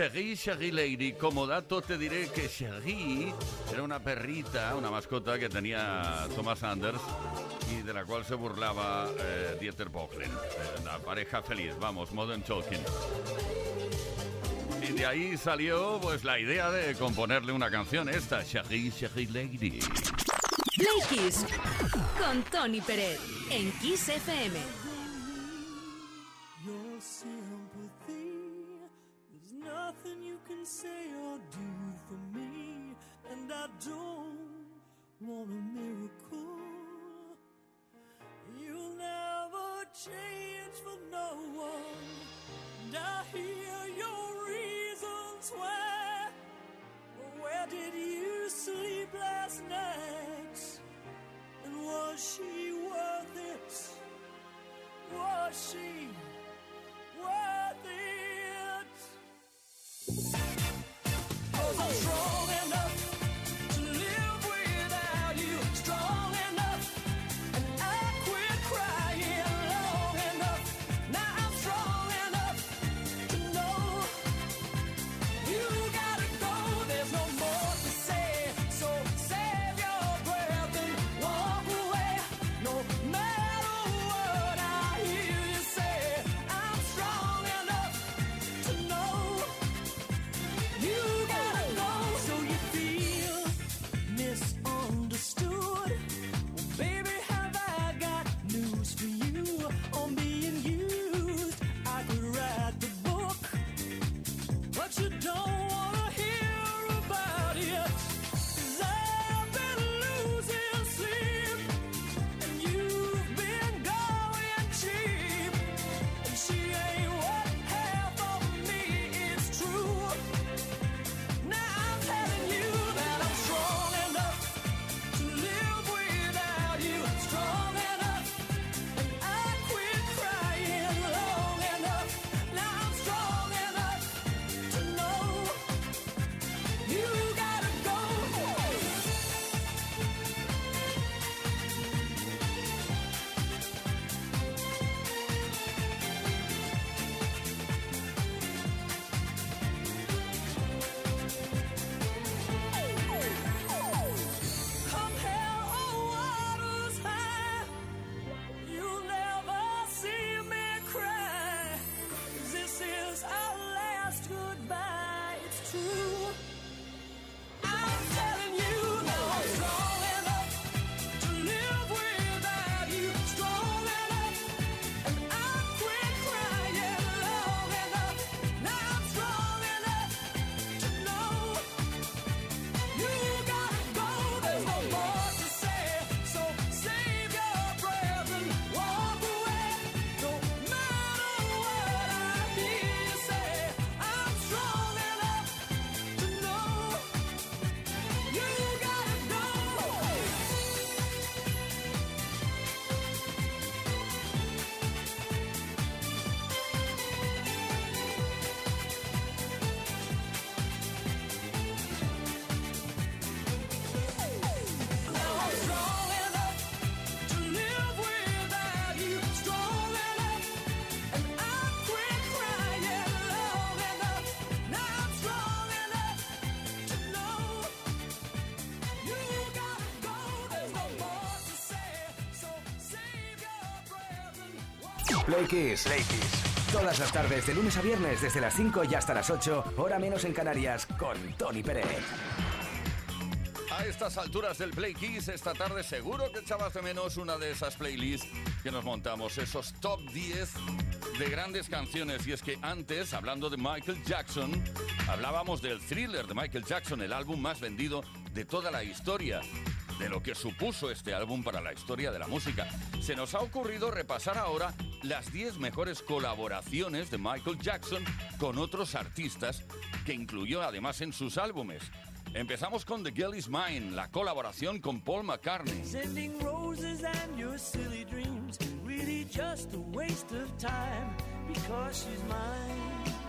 Shaggy, Shaggy Lady. Como dato te diré que Shaggy era una perrita, una mascota que tenía Thomas Anders y de la cual se burlaba eh, Dieter Bohlen. Eh, la pareja feliz, vamos, Modern Talking. Y de ahí salió pues la idea de componerle una canción, esta, Shaggy, Shaggy Lady. Play Kiss con Tony Pérez en Kiss FM. I don't want a miracle. You'll never change for no one. And I hear your reasons why. Where did you sleep last night? And was she worth it? Was she worth it? Oh, oh. Play Kiss. Todas las tardes, de lunes a viernes, desde las 5 y hasta las 8, hora menos en Canarias, con Tony Pérez. A estas alturas del Play Kiss, esta tarde seguro que echabas de menos una de esas playlists que nos montamos, esos top 10 de grandes canciones. Y es que antes, hablando de Michael Jackson, hablábamos del thriller de Michael Jackson, el álbum más vendido de toda la historia de lo que supuso este álbum para la historia de la música. Se nos ha ocurrido repasar ahora las 10 mejores colaboraciones de Michael Jackson con otros artistas que incluyó además en sus álbumes. Empezamos con The Girl Is Mine, la colaboración con Paul McCartney. Sending roses and your silly dreams, really just a waste of time because she's mine.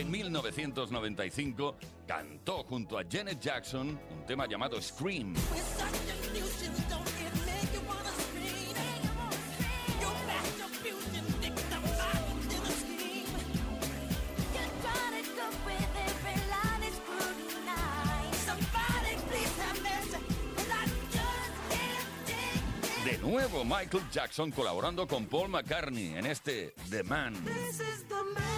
En 1995 cantó junto a Janet Jackson un tema llamado Scream. De nuevo Michael Jackson colaborando con Paul McCartney en este The Man. This is the man.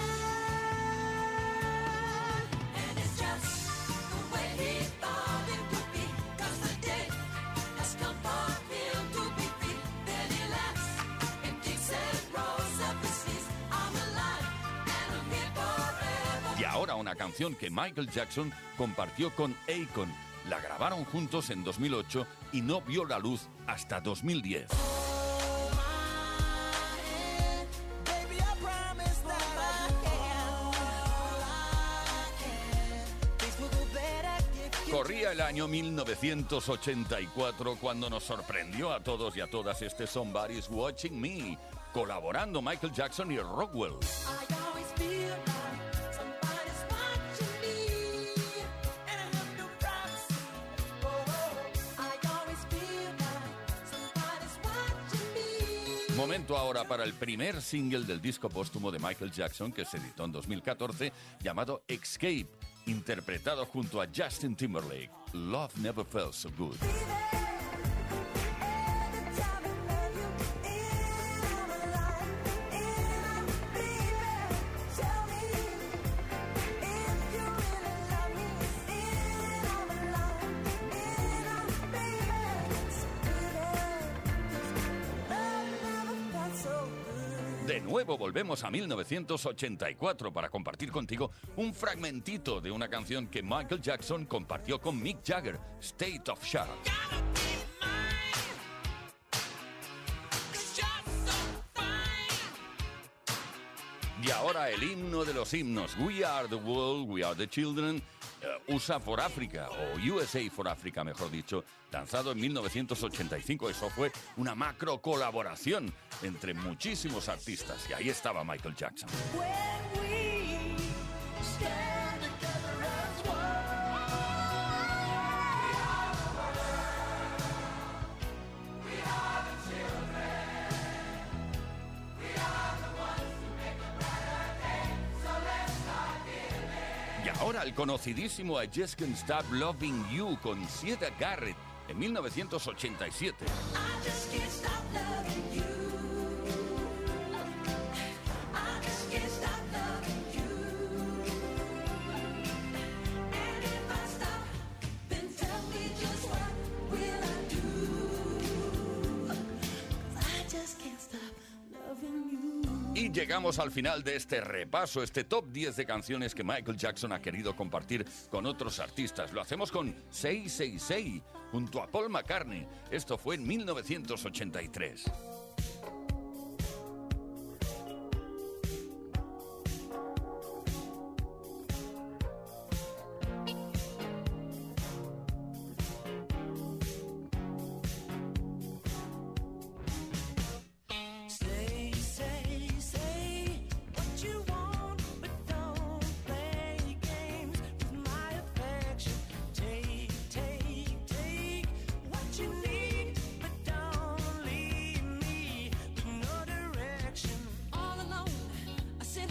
Ahora una canción que Michael Jackson compartió con Akon. La grabaron juntos en 2008 y no vio la luz hasta 2010. Baby, I promise that I can. Things will go better if you Corría el año 1984 cuando nos sorprendió a todos y a todas este Somebody's Watching Me, colaborando Michael Jackson y Rockwell. Momento ahora para el primer single del disco póstumo de Michael Jackson que se editó en 2014 llamado Escape, interpretado junto a Justin Timberlake. Love Never Felt So Good. Nuevo volvemos a 1984 para compartir contigo un fragmentito de una canción que Michael Jackson compartió con Mick Jagger, State of Shock. Y ahora el himno de los himnos, We Are the World, We Are the Children, eh, USA for Africa, o USA for Africa, mejor dicho, lanzado en 1985. Eso fue una macro colaboración entre muchísimos artistas. Y ahí estaba Michael Jackson. El conocidísimo I Just Can't Stop Loving You con Sieta Garrett en 1987. I just can't stop llegamos al final de este repaso, este top 10 de canciones que Michael Jackson ha querido compartir con otros artistas. Lo hacemos con 666 junto a Paul McCartney. Esto fue en 1983.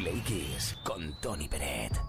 Play Kiss con Tony Peret.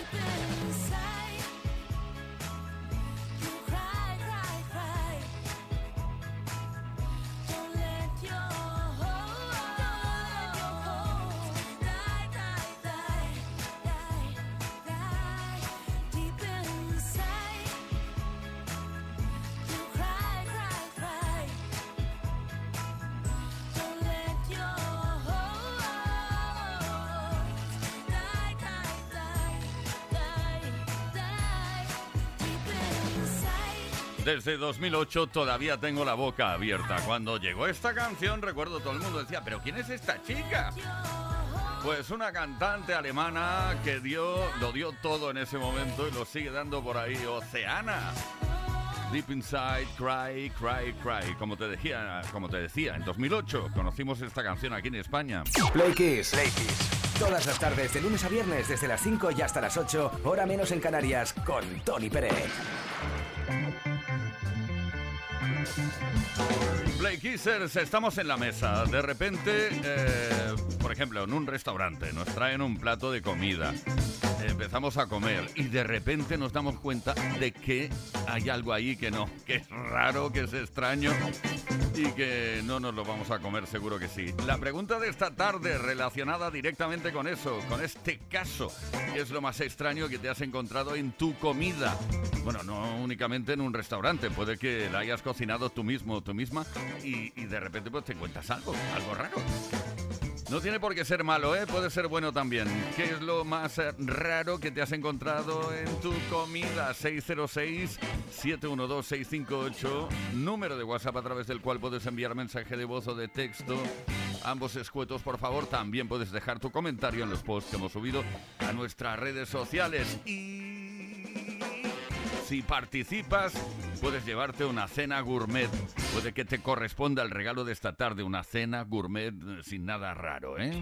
Deep inside. Desde 2008 todavía tengo la boca abierta. Cuando llegó esta canción, recuerdo todo el mundo decía, pero ¿quién es esta chica? Pues una cantante alemana que dio, lo dio todo en ese momento y lo sigue dando por ahí, Oceana. Deep Inside, Cry, Cry, Cry. Como te decía, como te decía, en 2008 conocimos esta canción aquí en España. Play Kiss. Todas las tardes, de lunes a viernes, desde las 5 y hasta las 8, hora menos en Canarias, con Tony Peret. Play Kissers, estamos en la mesa. De repente, eh, por ejemplo, en un restaurante nos traen un plato de comida. Empezamos a comer y de repente nos damos cuenta de que hay algo ahí que no, que es raro, que es extraño y que no nos lo vamos a comer, seguro que sí. La pregunta de esta tarde relacionada directamente con eso, con este caso, ¿qué es lo más extraño que te has encontrado en tu comida? Bueno, no únicamente en un restaurante, puede que la hayas cocinado tú mismo o tú misma y, y de repente pues te encuentras algo, algo raro. No tiene por qué ser malo, ¿eh? Puede ser bueno también. ¿Qué es lo más eh, raro que te has encontrado en tu comida? 606-712-658, número de WhatsApp a través del cual puedes enviar mensaje de voz o de texto. Ambos escuetos, por favor. También puedes dejar tu comentario en los posts que hemos subido a nuestras redes sociales. Y si participas, puedes llevarte una cena gourmet. Puede que te corresponda el regalo de esta tarde, una cena gourmet eh, sin nada raro, ¿eh?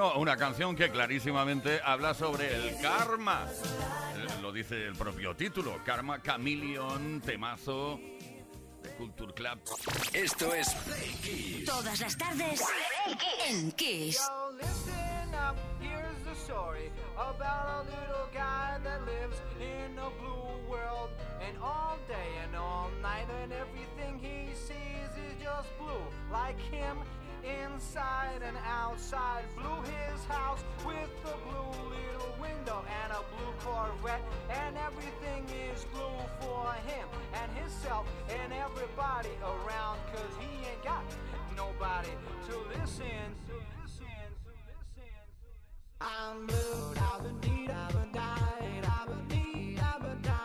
Bueno, una canción que clarísimamente habla sobre el karma. Eh, lo dice el propio título, Karma Chameleon, temazo Culture Club. Esto es Play Kiss. Todas las tardes en Kiss. sweat, and everything is blue for him and himself and everybody around, cause he ain't got nobody to listen. I'm blue, I've been need, I've been died, I've been need, I've been died.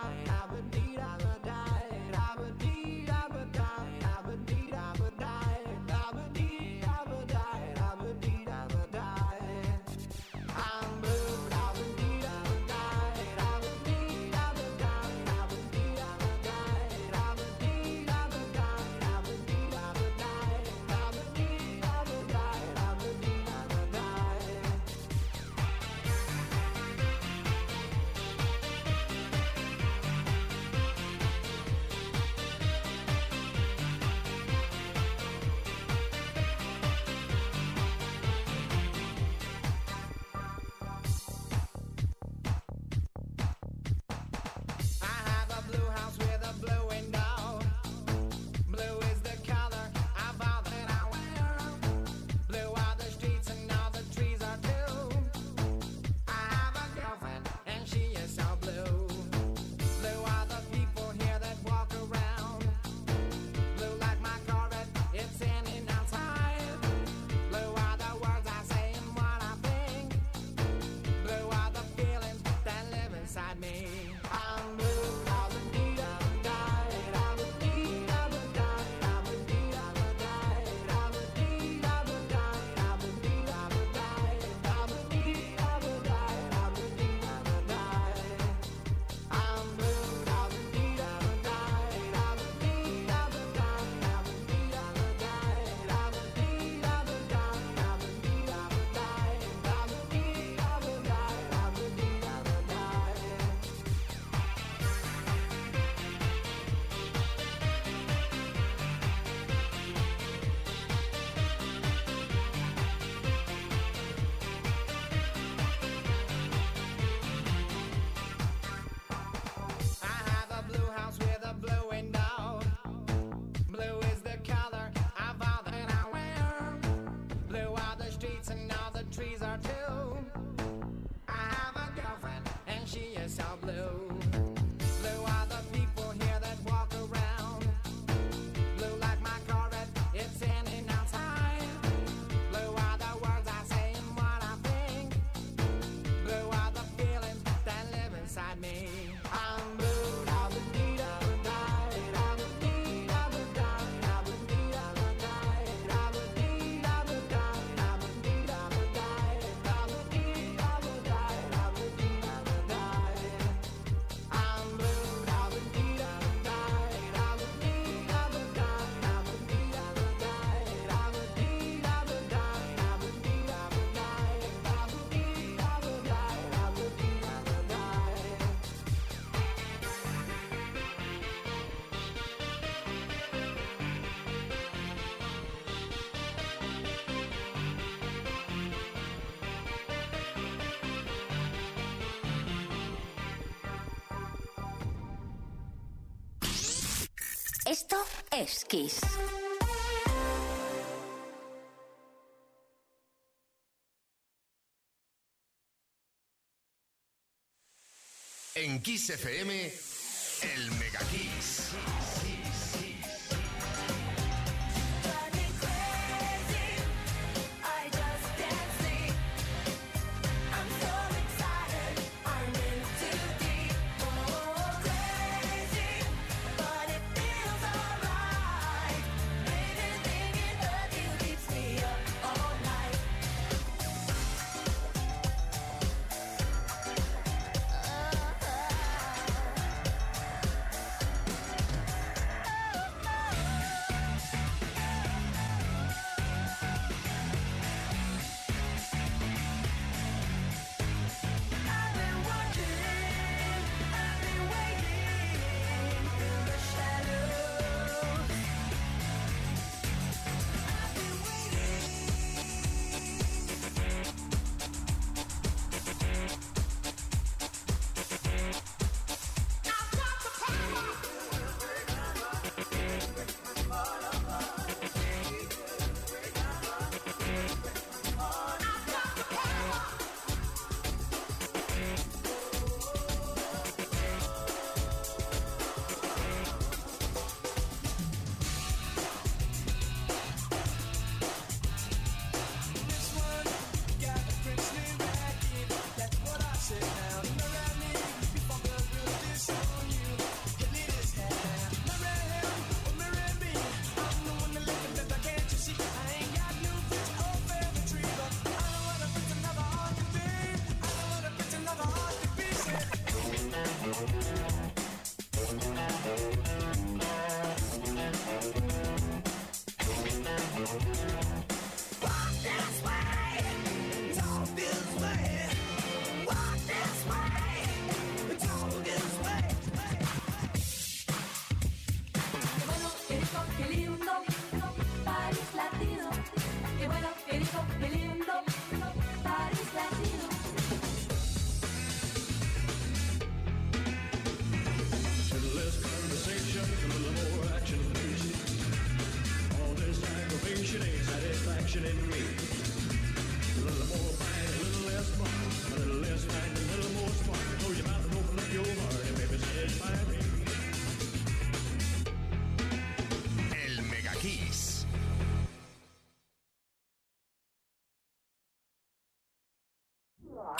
es En Kiss FM, el Mega Kiss. qué lindo, conversation, a little more action. All this aggravation ain't satisfaction in me. A little more a little less a little less fight, a little more spark. Close your mouth and open up your heart, and baby, satisfy me.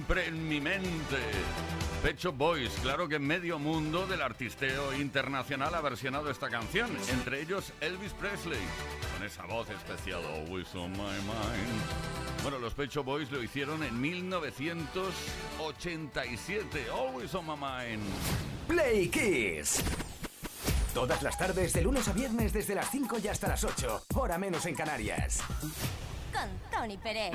Siempre en mi mente. Pecho Boys, claro que medio mundo del artisteo internacional ha versionado esta canción, entre ellos Elvis Presley, con esa voz especial, Always on my mind. Bueno, los Pecho Boys lo hicieron en 1987, Always on my mind. Play Kiss. Todas las tardes, de lunes a viernes, desde las 5 y hasta las 8. Hora menos en Canarias. Con Tony Pérez.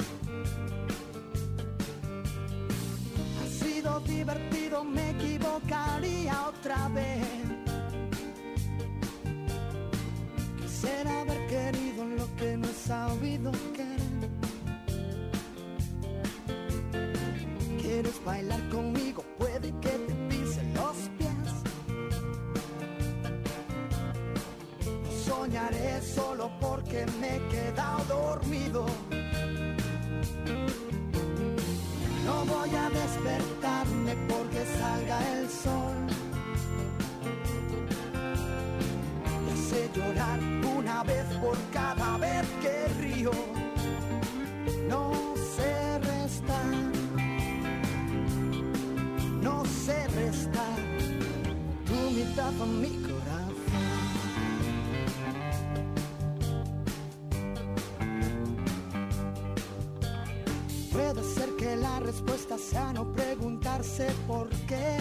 Divertido, me equivocaría otra vez. Quisiera haber querido lo que no he sabido querer. ¿Quieres bailar conmigo? Puede que te pise los pies. Soñaré solo porque me he quedado dormido. Mi corazón. Puede ser que la respuesta sea no preguntarse por qué.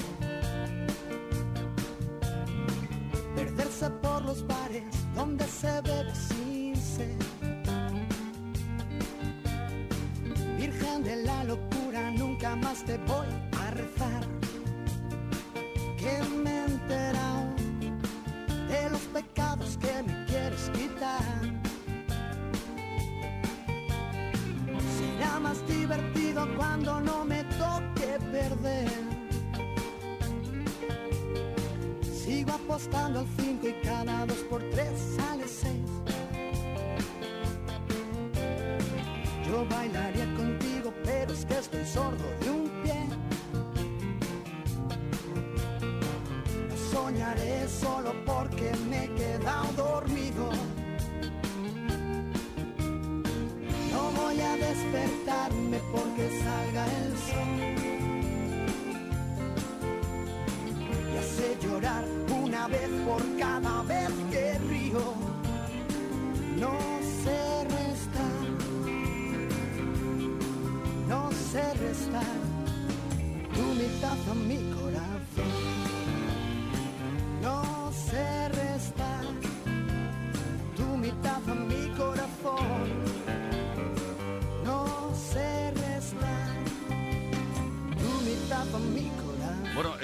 Solo porque me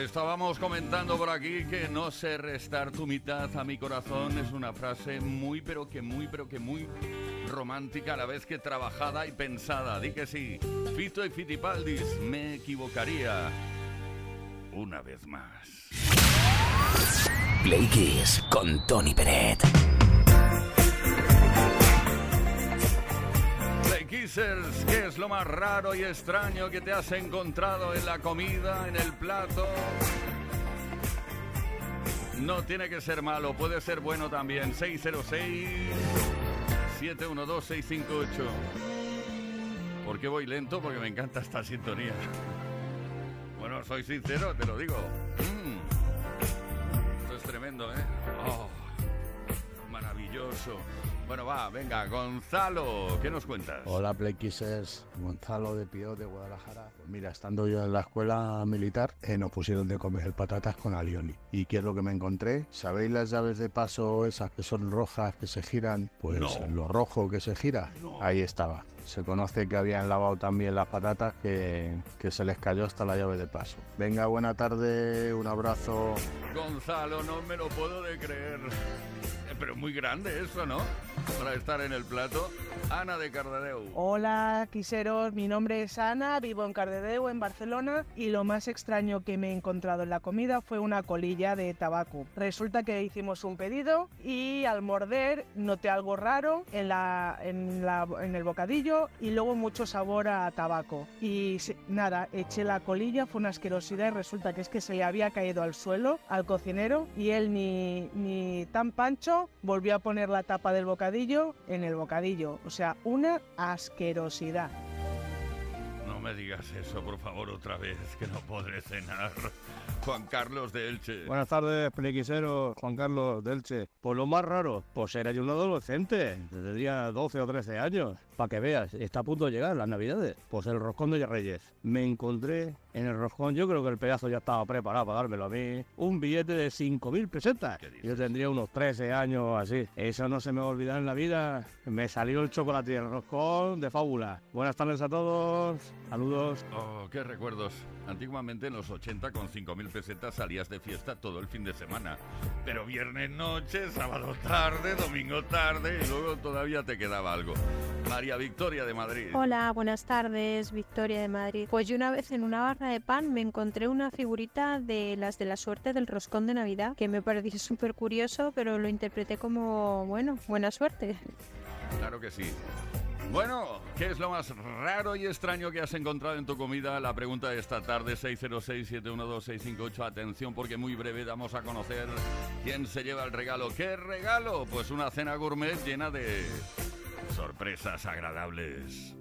estábamos comentando por aquí que no sé restar tu mitad a mi corazón es una frase muy pero que muy pero que muy romántica a la vez que trabajada y pensada. Di que sí. Fito y Fitipaldis, me equivocaría una vez más. Play Kiss con Tony Peret. Kissers, ¿qué es lo más raro y extraño que te has encontrado en la comida, en el plato? No tiene que ser malo, puede ser bueno también. 606-712-658. ¿Por qué voy lento? Porque me encanta esta sintonía. Bueno, soy sincero, te lo digo. Mm. Esto es tremendo, ¿eh? Oh, maravilloso. Bueno, va, venga, Gonzalo, ¿qué nos cuentas? Hola Playkissers, Gonzalo de Pío de Guadalajara. Pues mira, estando yo en la escuela militar, eh, nos pusieron de comer patatas con alioli. ¿Y qué es lo que me encontré? ¿Sabéis las llaves de paso esas que son rojas, que se giran? Pues No. lo rojo que se gira, ahí estaba. Se conoce que habían lavado también las patatas que, que se les cayó hasta la llave de paso. Venga, buena tarde, un abrazo. Gonzalo, no me lo puedo de creer. Eh, Pero muy grande eso, ¿no? Para estar en el plato. Ana de Cardedeu. Hola, quiseros. Mi nombre es Ana, vivo en Cardedeu, en Barcelona, y lo más extraño que me he encontrado en la comida fue una colilla de tabaco. Resulta que hicimos un pedido y al morder noté algo raro en, la, en, la- en el bocadillo y luego mucho sabor a tabaco. Y nada, eché la colilla, fue una asquerosidad y resulta que es que se le había caído al suelo al cocinero y él ni, ni tan pancho volvió a poner la tapa del bocadillo en el bocadillo. O sea, una asquerosidad. No me digas eso, por favor, otra vez, que no podré cenar. Juan Carlos de Elche. Buenas tardes, plequisero Juan Carlos Delche. Pues lo más raro, pues era yo un adolescente, tendría 12 o 13 años. Para que veas, está a punto de llegar las navidades. Pues el roscón de Reyes. Me encontré en el roscón, yo creo que el pedazo ya estaba preparado para dármelo a mí, un billete de 5.000 pesetas. Yo tendría unos 13 años así. Eso no se me va a olvidar en la vida. Me salió el chocolate y el roscón de fábula. Buenas tardes a todos. Saludos. Oh, qué recuerdos. Antiguamente en los 80 con 5.000 pesetas salías de fiesta todo el fin de semana. Pero viernes noche, sábado tarde, domingo tarde y luego todavía te quedaba algo. María Victoria de Madrid. Hola, buenas tardes, Victoria de Madrid. Pues yo una vez en una barra de pan me encontré una figurita de las de la suerte del roscón de Navidad, que me pareció súper curioso, pero lo interpreté como, bueno, buena suerte. Claro que sí. Bueno, ¿qué es lo más raro y extraño que has encontrado en tu comida? La pregunta de esta tarde, 606-712-658. Atención, porque muy breve damos a conocer quién se lleva el regalo. ¿Qué regalo? Pues una cena gourmet llena de sorpresas agradables.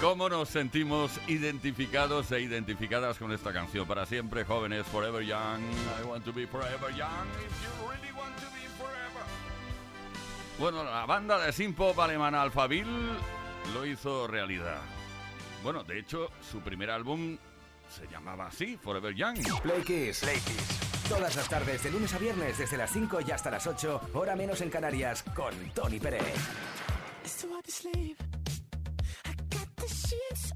¿Cómo nos sentimos identificados e identificadas con esta canción? Para siempre jóvenes, forever young. I want to be forever young if you really want to be forever. Bueno, la banda de synth alemana Alphaville lo hizo realidad. Bueno, de hecho, su primer álbum se llamaba así, Forever Young. Play Kiss. Play Kiss. Todas las tardes, de lunes a viernes, desde las 5 y hasta las 8, hora menos en Canarias, con Tony Pérez. It's too hard to sleep. It's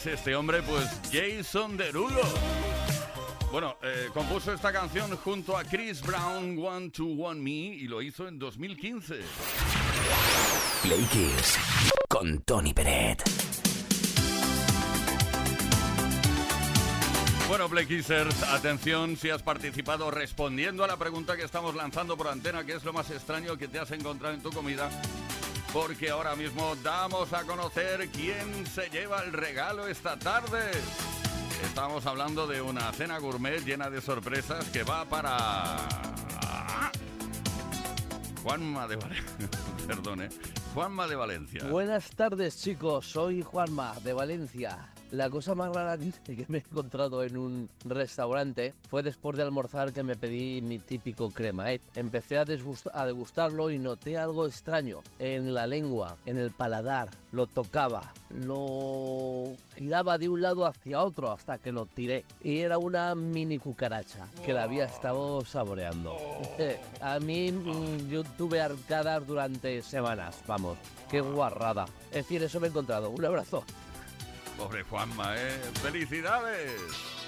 es este hombre? Pues Jason Derulo. Bueno, eh, compuso esta canción junto a Chris Brown, One to One Me, y lo hizo en 2015. Play Kiss con Tony Peret. Bueno, Play Kissers, atención si has participado respondiendo a la pregunta que estamos lanzando por antena, que es lo más extraño que te has encontrado en tu comida. Porque ahora mismo damos a conocer quién se lleva el regalo esta tarde. Estamos hablando de una cena gourmet llena de sorpresas que va para... Juanma de Valencia. Juanma de Valencia. Buenas tardes chicos, soy Juanma de Valencia. La cosa más rara que me he encontrado en un restaurante fue después de almorzar que me pedí mi típico cremaet. Empecé a, a degustarlo y noté algo extraño en la lengua, en el paladar. Lo tocaba, lo giraba de un lado hacia otro hasta que lo tiré. Y era una mini cucaracha que la había estado saboreando. A mí mm, yo tuve arcadas durante semanas, vamos. Qué guarrada. En decir, eso me he encontrado. Un abrazo. Pobre Juanma, ¿eh? ¡Felicidades!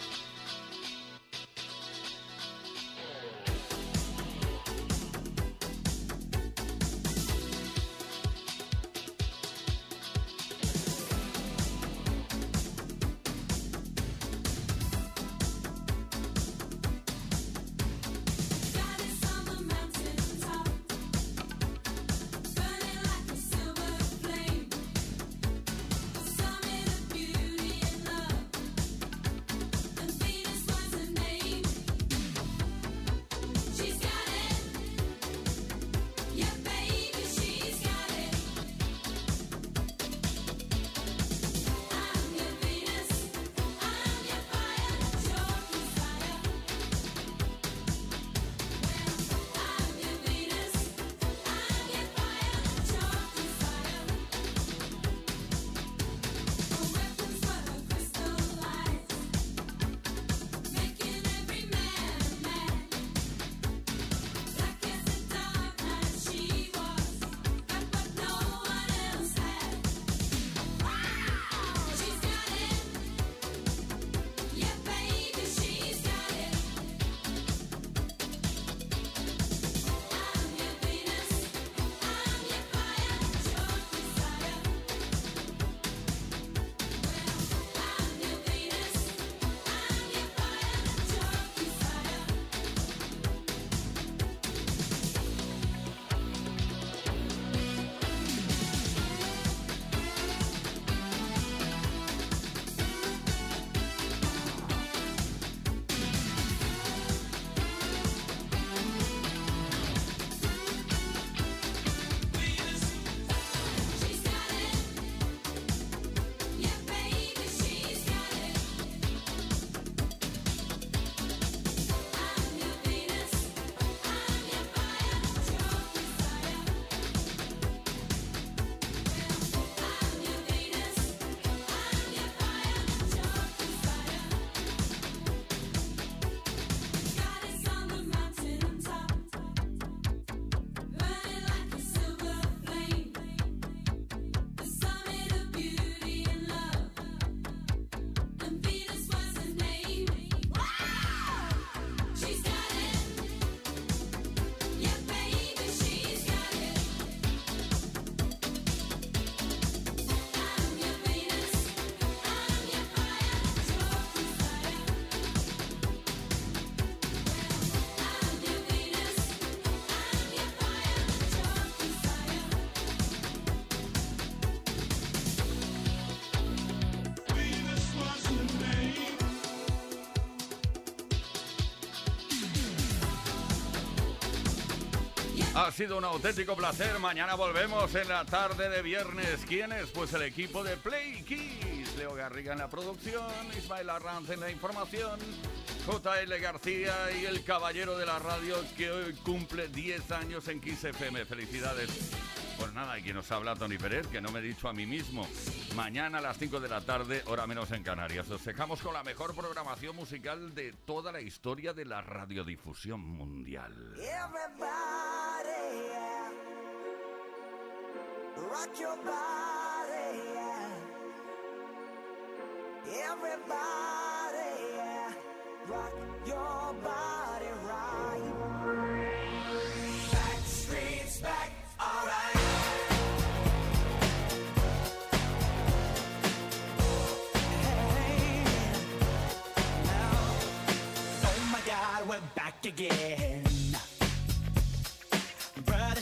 Ha sido un auténtico placer. Mañana volvemos en la tarde de viernes. ¿Quién es? Pues el equipo de Play Kiss. Leo Garriga en la producción, Ismael Arranz en la información, JL García y el caballero de la radio que hoy cumple 10 años en Kiss FM. Felicidades. Pues nada, y quien nos habla Tony Pérez, que no me he dicho a mí mismo. Mañana a las 5 de la tarde, hora menos en Canarias. Os dejamos con la mejor programación musical de toda la historia de la radiodifusión mundial. Everybody, Rock your body, yeah. Everybody, yeah. Rock your body right. Back streets back, alright. Oh my God, we're back again.